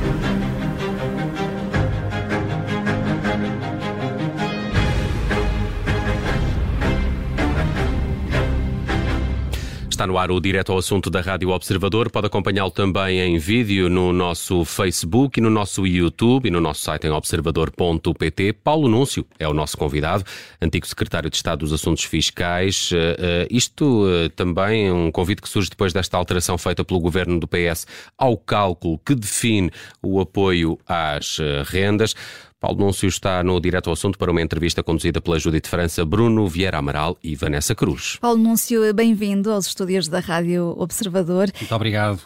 thank you Está no ar o Direto ao Assunto da Rádio Observador. Pode acompanhá-lo também em vídeo no nosso Facebook e no nosso YouTube e no nosso site em observador.pt. Paulo Núncio é o nosso convidado, antigo secretário de Estado dos Assuntos Fiscais. Uh, uh, isto uh, também é um convite que surge depois desta alteração feita pelo governo do PS ao cálculo que define o apoio às rendas. Paulo Núncio está no Direto ao Assunto para uma entrevista conduzida pela Judite França, Bruno Vieira Amaral e Vanessa Cruz. Paulo Núncio, bem-vindo aos estúdios da Rádio Observador. Muito obrigado.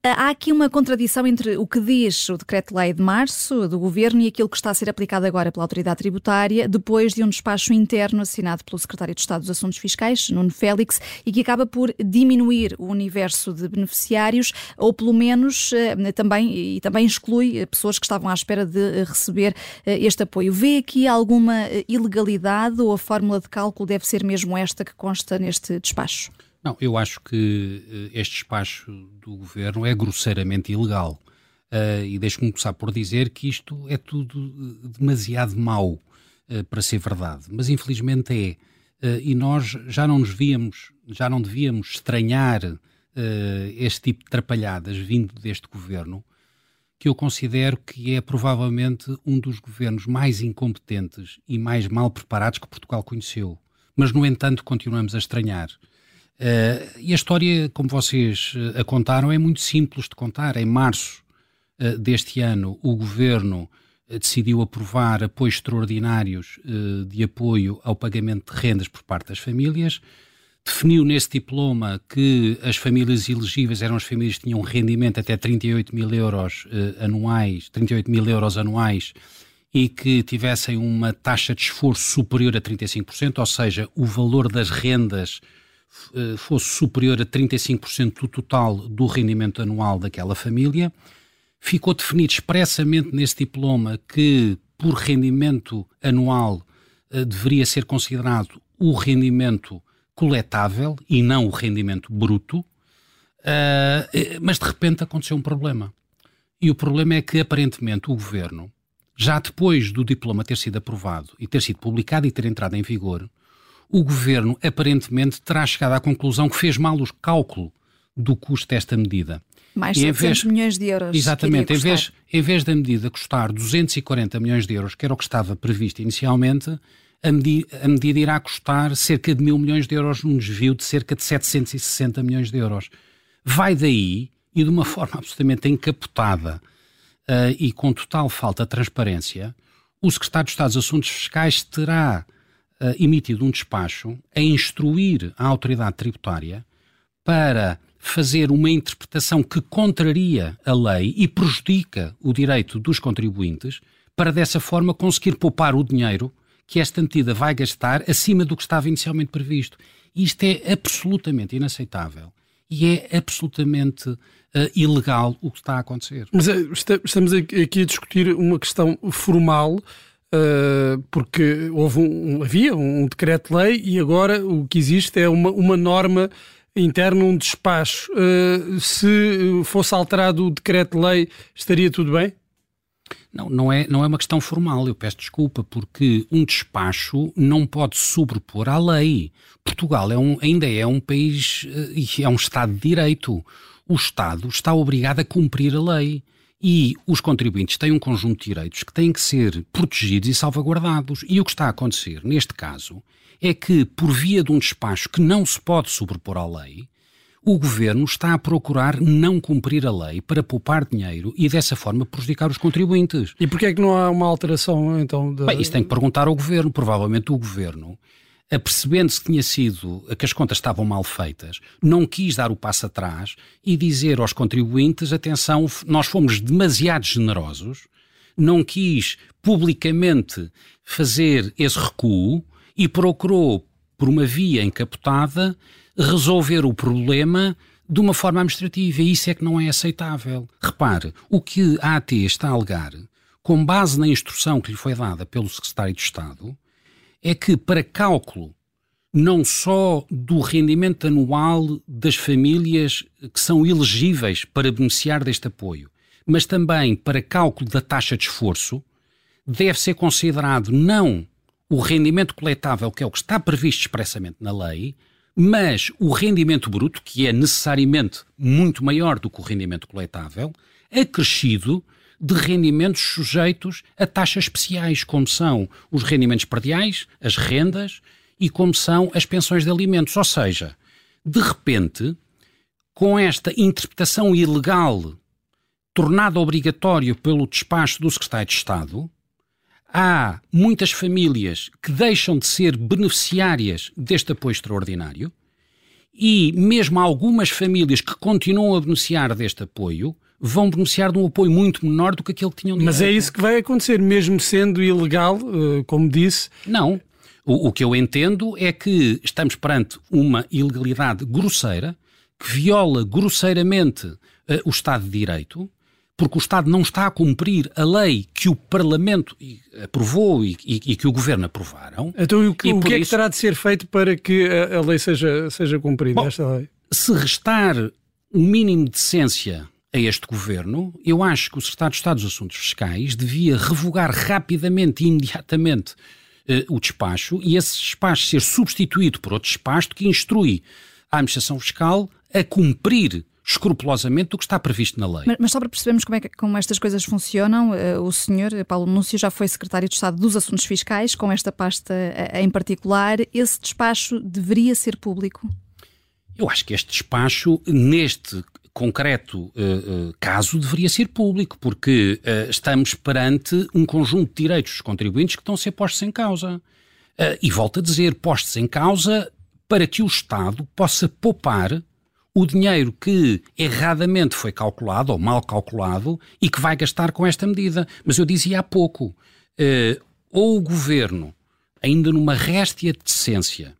Bem-vindo. Há aqui uma contradição entre o que diz o Decreto-Lei de março do Governo e aquilo que está a ser aplicado agora pela Autoridade Tributária, depois de um despacho interno assinado pelo Secretário de Estado dos Assuntos Fiscais, Nuno Félix, e que acaba por diminuir o universo de beneficiários, ou pelo menos eh, também, e também exclui pessoas que estavam à espera de receber este apoio. Vê aqui alguma ilegalidade ou a fórmula de cálculo deve ser mesmo esta que consta neste despacho? Não, eu acho que uh, este despacho do governo é grosseiramente ilegal. Uh, e deixe-me começar por dizer que isto é tudo eh, demasiado mau uh, para ser verdade. Mas infelizmente é. e nós já não nos víamos, já não devíamos estranhar este tipo de trapalhadas vindo deste governo, que eu considero que é provavelmente um dos governos mais incompetentes e mais mal preparados que Portugal conheceu. Mas, no entanto, continuamos a estranhar. Uh, e a história, como vocês uh, a contaram, é muito simples de contar. Em março uh, deste ano, o governo decidiu aprovar apoios extraordinários de apoio ao pagamento de rendas por parte das famílias. Definiu nesse diploma que as famílias elegíveis eram as famílias que tinham rendimento até 38 mil euros anuais, 38 mil euros anuais e que tivessem uma taxa de esforço superior a 35%, ou seja, o valor das rendas eh, fosse superior a 35% do total do rendimento anual daquela família. Ficou definido expressamente nesse diploma que, por rendimento anual, eh, deveria ser considerado o rendimento coletável e não o rendimento bruto. Eh, mas de repente aconteceu um problema. E o problema é que, aparentemente, o governo, já depois do diploma ter sido aprovado e ter sido publicado e ter entrado em vigor, o governo aparentemente terá chegado à conclusão que fez mal o cálculo do custo desta medida. Mais de 700 vez, milhões de euros. Exatamente, em vez, em vez da medida custar 240 milhões de euros, que era o que estava previsto inicialmente, a, medi a medida irá custar cerca de mil milhões de euros num desvio de cerca de 760 milhões de euros. Vai daí, e de uma forma absolutamente encapotada uh, e com total falta de transparência, o Secretário de Estado dos Assuntos Fiscais terá uh, emitido um despacho a instruir a autoridade tributária para fazer uma interpretação que contraria a lei e prejudica o direito dos contribuintes, para dessa forma conseguir poupar o dinheiro que esta entidade vai gastar acima do que estava inicialmente previsto. Isto é absolutamente inaceitável e é absolutamente uh, ilegal o que está a acontecer. Mas uh, estamos aqui a discutir uma questão formal Uh, porque houve um, havia um decreto-lei e agora o que existe é uma, uma norma interna, um despacho. Uh, se fosse alterado o decreto-lei, estaria tudo bem? Não, não é, não é uma questão formal, eu peço desculpa, porque um despacho não pode sobrepor à lei. Portugal é um, ainda é um país, uh, é um Estado de Direito. O Estado está obrigado a cumprir a lei. E os contribuintes têm um conjunto de direitos que têm que ser protegidos e salvaguardados. E o que está a acontecer, neste caso, é que, por via de um despacho que não se pode sobrepor à lei, o governo está a procurar não cumprir a lei para poupar dinheiro e dessa forma prejudicar os contribuintes. E porquê é que não há uma alteração então? De... Bem, isso tem que perguntar ao governo. Provavelmente o governo apercebendo-se que tinha sido que as contas estavam mal feitas, não quis dar o passo atrás e dizer aos contribuintes: atenção, nós fomos demasiado generosos, não quis publicamente fazer esse recuo e procurou, por uma via encapotada, resolver o problema de uma forma administrativa. E isso é que não é aceitável. Repare, o que a AT está a alegar, com base na instrução que lhe foi dada pelo Secretário de Estado, é que para cálculo não só do rendimento anual das famílias que são elegíveis para beneficiar deste apoio, mas também para cálculo da taxa de esforço, deve ser considerado não o rendimento coletável, que é o que está previsto expressamente na lei, mas o rendimento bruto, que é necessariamente muito maior do que o rendimento coletável, acrescido de rendimentos sujeitos a taxas especiais, como são os rendimentos perdiais, as rendas e como são as pensões de alimentos. Ou seja, de repente, com esta interpretação ilegal tornada obrigatória pelo despacho do Secretário de Estado, há muitas famílias que deixam de ser beneficiárias deste apoio extraordinário e mesmo algumas famílias que continuam a beneficiar deste apoio vão beneficiar de um apoio muito menor do que aquele que tinham direito. Mas é isso que vai acontecer, mesmo sendo ilegal, eh, como disse. Não. O, o que eu entendo é que estamos perante uma ilegalidade grosseira que viola grosseiramente uh, o Estado de Direito, porque o Estado não está a cumprir a lei que o Parlamento aprovou e, e, e que o Governo aprovaram. Então, o que, o que é que terá de ser feito para que a, a lei seja, seja cumprida, Bom, esta lei? Se restar um mínimo de decência a este governo, eu acho que o Secretário de Estado dos Assuntos Fiscais devia revogar rapidamente e imediatamente uh, o despacho e esse despacho ser substituído por outro despacho que instrui a administração fiscal a cumprir escrupulosamente o que está previsto na lei. Mas, mas só para percebermos como, é que, como estas coisas funcionam, uh, o senhor Paulo Núncio já foi secretário de Estado dos Assuntos Fiscais, com esta pasta uh, em particular. Esse despacho deveria ser público? Eu acho que este despacho, neste concreto uh, uh, caso deveria ser público, porque uh, estamos perante um conjunto de direitos dos contribuintes que estão a ser postos em causa. e volto a dizer, postos em causa para que o Estado possa poupar o dinheiro que erradamente foi calculado ou mal calculado e que vai gastar com esta medida. Mas eu dizia há pouco, ou o governo, ainda numa réstia de decência,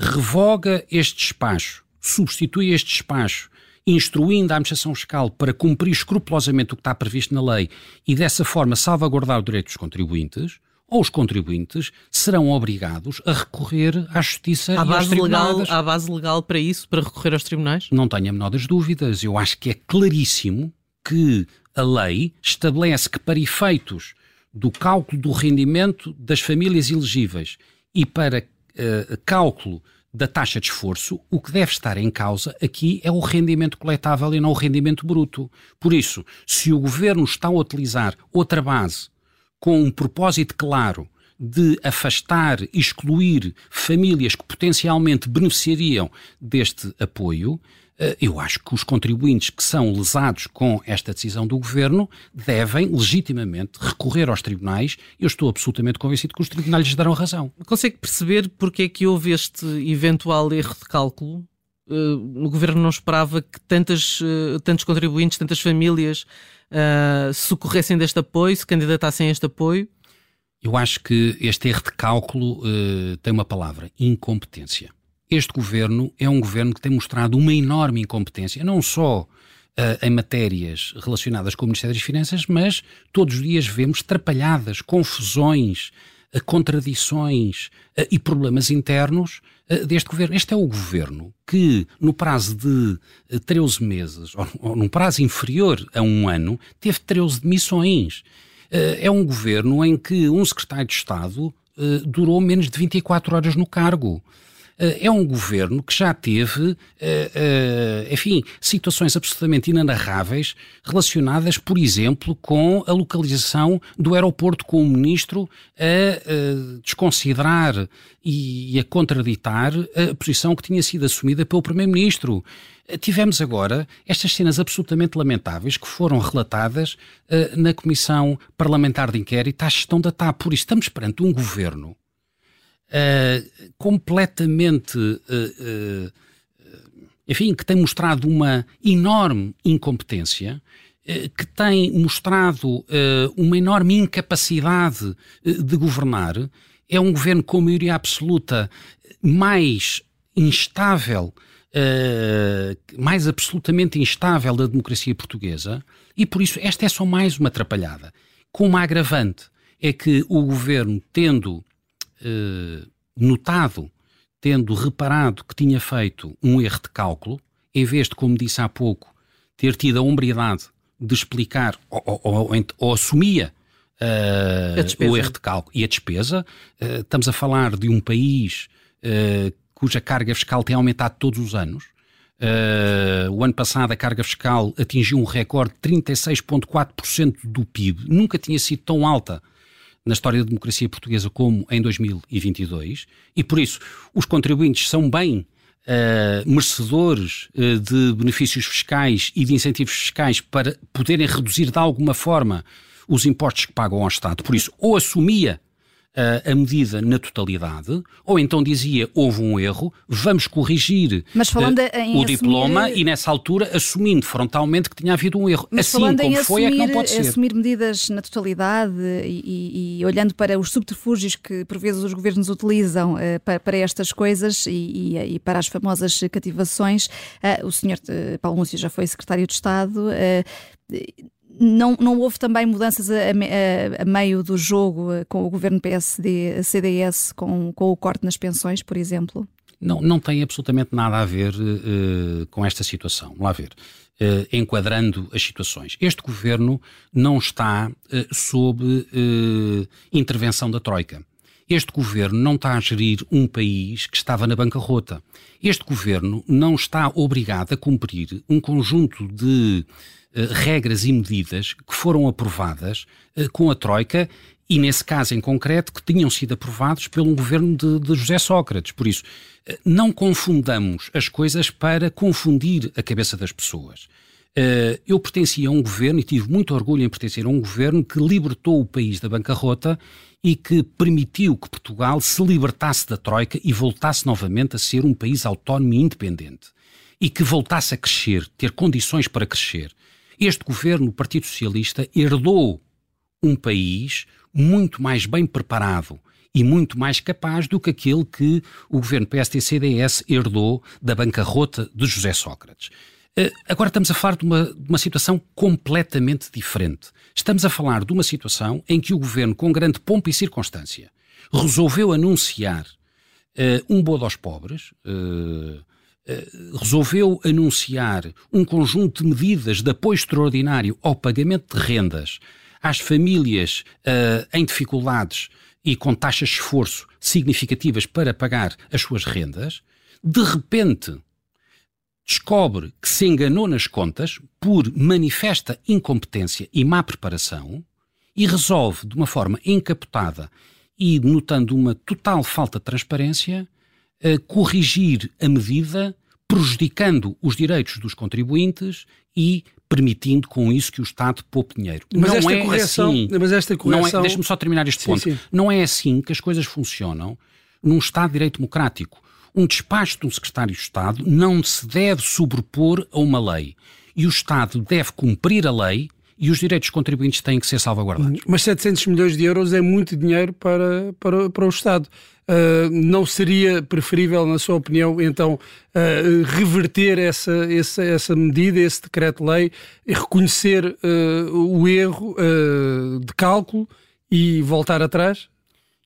revoga este despacho, substitui este despacho instruindo a administração fiscal para cumprir escrupulosamente o que está previsto na lei e dessa forma salvaguardar o direito dos contribuintes, ou os contribuintes serão obrigados a recorrer à justiça há e base aos legal Há base legal para isso, para recorrer aos tribunais? Não tenho a menor das dúvidas. Eu acho que é claríssimo que a lei estabelece que para efeitos do cálculo do rendimento das famílias elegíveis e para uh, cálculo da taxa de esforço, o que deve estar em causa aqui é o rendimento coletável e não o rendimento bruto. Por isso, se o governo está a utilizar outra base com um propósito claro de afastar, excluir famílias que potencialmente beneficiariam deste apoio, eu acho que os contribuintes que são lesados com esta decisão do governo devem legitimamente recorrer aos tribunais. Eu estou absolutamente convencido que os tribunais lhes darão razão. Consegue perceber porque é que houve este eventual erro de cálculo? Uh, o governo não esperava que tantas, uh, tantos contribuintes, tantas famílias uh, socorressem deste apoio, se candidatassem a este apoio? Eu acho que este erro de cálculo tem uma palavra: incompetência este governo é um governo que tem mostrado uma enorme incompetência, não só Uh, em matérias relacionadas com o Ministério das Finanças, mas todos os dias vemos trapalhadas, confusões, uh, contradições uh, e problemas internos deste governo. Este é o governo que, no prazo de 13 meses, ou, ou num prazo inferior a um ano, teve 13 demissões. é um governo em que um secretário de Estado durou menos de 24 horas no cargo. Eh, é um governo que já teve, eh, eh, enfim, situações absolutamente inanarráveis relacionadas, por exemplo, com a localização do aeroporto com o ministro a desconsiderar e a contraditar a posição que tinha sido assumida pelo primeiro-ministro. Tivemos agora estas cenas absolutamente lamentáveis que foram relatadas na Comissão Parlamentar de Inquérito à gestão da TAP. Por isso, estamos perante um governo uh, completamente. Uh, enfim, que tem mostrado uma enorme incompetência, que tem mostrado uma enorme incapacidade de governar. É um governo com maioria absoluta mais instável, mais absolutamente instável da democracia portuguesa, e por isso esta é só mais uma atrapalhada. Com uma agravante é que o governo, tendo eh, notado, tendo reparado que tinha feito um erro de cálculo, em vez de, como disse há pouco, ter tido a hombridade de explicar ou, ou, ou, ou assumia uh, o erro de cálculo e a despesa. Uh, estamos a falar de um país uh, cuja carga fiscal tem aumentado todos os anos. o ano passado a carga fiscal atingiu um recorde de 36,4% do PIB. Nunca tinha sido tão alta na história da democracia portuguesa como em 2022 e por isso os contribuintes são bem Uh, merecedores uh, de benefícios fiscais e de incentivos fiscais para poderem reduzir de alguma forma os impostos que pagam ao Estado. Por isso, ou assumia a medida na totalidade, ou então dizia houve um erro, vamos corrigir uh, o diploma e nessa altura assumindo frontalmente que tinha havido um erro. Mas assim como foi assumir, é que não pode ser. assumir medidas na totalidade e, e, e, olhando para os subterfúgios que por vezes os governos utilizam uh, para, para, estas coisas e, e, para as famosas cativações, o senhor Paulo Múcio já foi secretário de Estado não, não houve também mudanças a, a, a, meio do jogo eh, com o governo PSD-CDS, com, com o corte nas pensões, por exemplo? Não, não tem absolutamente nada a ver uh, com esta situação. Vamos lá ver. Uh, enquadrando as situações. Este governo não está uh, sob intervenção da Troika. Este governo não está a gerir um país que estava na bancarrota. Este governo não está obrigado a cumprir um conjunto de regras e medidas que foram aprovadas uh, com a Troika e, nesse caso em concreto, que tinham sido aprovados pelo governo de, de José Sócrates. Por isso, uh, não confundamos as coisas para confundir a cabeça das pessoas. Eu pertencia a um governo e tive muito orgulho em pertencer a um governo que libertou o país da bancarrota e que permitiu que Portugal se libertasse da Troika e voltasse novamente a ser um país autónomo e independente. E que voltasse a crescer, ter condições para crescer. Este governo, o Partido Socialista, herdou um país muito mais bem preparado e muito mais capaz do que aquele que o governo PSD-CDS herdou da bancarrota de José Sócrates. Uh, agora estamos a falar de uma, de uma, situação completamente diferente. Estamos a falar de uma situação em que o governo, com grande pompa e circunstância, resolveu anunciar uh, um bodo aos pobres, uh, eh, resolveu anunciar um conjunto de medidas de apoio extraordinário ao pagamento de rendas às famílias uh, em dificuldades e com taxas de esforço significativas para pagar as suas rendas, de repente descobre que se enganou nas contas por manifesta incompetência e má preparação e resolve de uma forma encapotada e notando uma total falta de transparência corrigir a medida, prejudicando os direitos dos contribuintes e permitindo com isso que o Estado poupe dinheiro. Mas não esta é correção, assim. Mas esta é- correção... É, Deixa-me só terminar este ponto. Sim, sim. Não é assim que as coisas funcionam num Estado de Direito Democrático. Um despacho de um secretário de Estado não se deve sobrepor a uma lei. E o Estado deve cumprir a lei e os direitos dos contribuintes têm que ser salvaguardados. Mas 700 milhões de euros é muito dinheiro para, para, para o Estado. Uh, não seria preferível, na sua opinião, então, uh, reverter essa, essa, essa medida, esse decreto-lei, e reconhecer uh, o erro de cálculo e voltar atrás?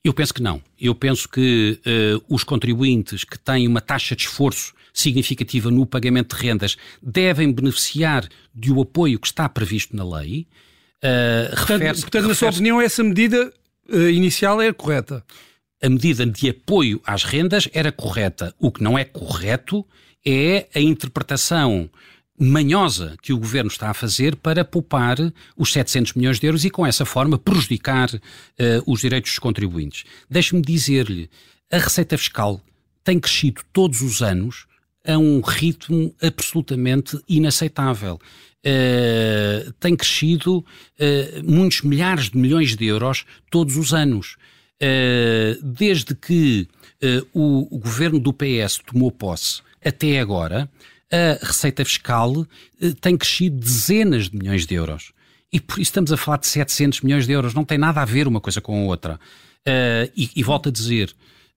Eu penso que não. Eu penso que os contribuintes que têm uma taxa de esforço significativa no pagamento de rendas devem beneficiar de o apoio que está previsto na lei. Uh, portanto, portanto na sua opinião, essa medida uh, inicial é correta? A medida de apoio às rendas era correta. O que não é correto é a interpretação manhosa que o governo está a fazer para poupar os 700 milhões de euros e, com essa forma, prejudicar uh, os direitos dos contribuintes. Deixe-me dizer-lhe, a receita fiscal tem crescido todos os anos a um ritmo absolutamente inaceitável. Uh, tem crescido uh, muitos milhares de milhões de euros todos os anos. Uh, desde que o, o, governo do PS tomou posse até agora, a receita fiscal tem crescido dezenas de milhões de euros. E por isso estamos a falar de 700 milhões de euros. Não tem nada a ver uma coisa com a outra. e, e volto a dizer,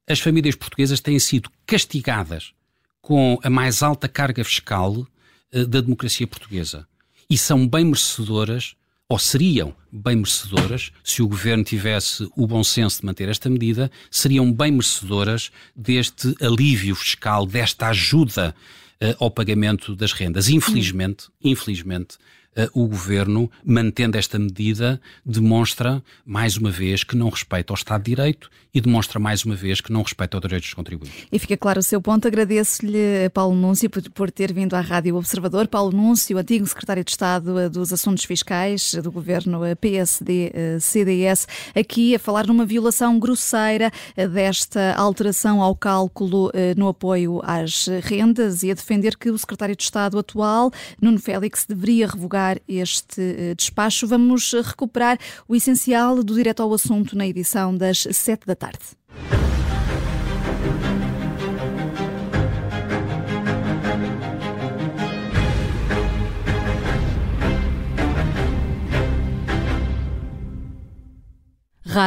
as famílias portuguesas têm sido castigadas com a mais alta carga fiscal uh, da democracia portuguesa. E são bem merecedoras, ou seriam bem merecedoras, se o governo tivesse o bom senso de manter esta medida, seriam bem merecedoras deste alívio fiscal, desta ajuda uh, ao pagamento das rendas. Infelizmente, infelizmente, o governo, mantendo esta medida, demonstra mais uma vez que não respeita ao Estado de Direito e demonstra mais uma vez que não respeita os direitos dos contribuintes. E fica claro o seu ponto. Agradeço-lhe, Paulo Núncio, por, ter vindo à Rádio Observador. Paulo Núncio, antigo secretário de Estado dos Assuntos Fiscais do governo PSD-CDS, aqui a falar numa violação grosseira desta alteração ao cálculo no apoio às rendas e a defender que o secretário de Estado atual, Nuno Félix, deveria revogar este despacho. Vamos recuperar o essencial do direto ao assunto na edição das sete da tarde.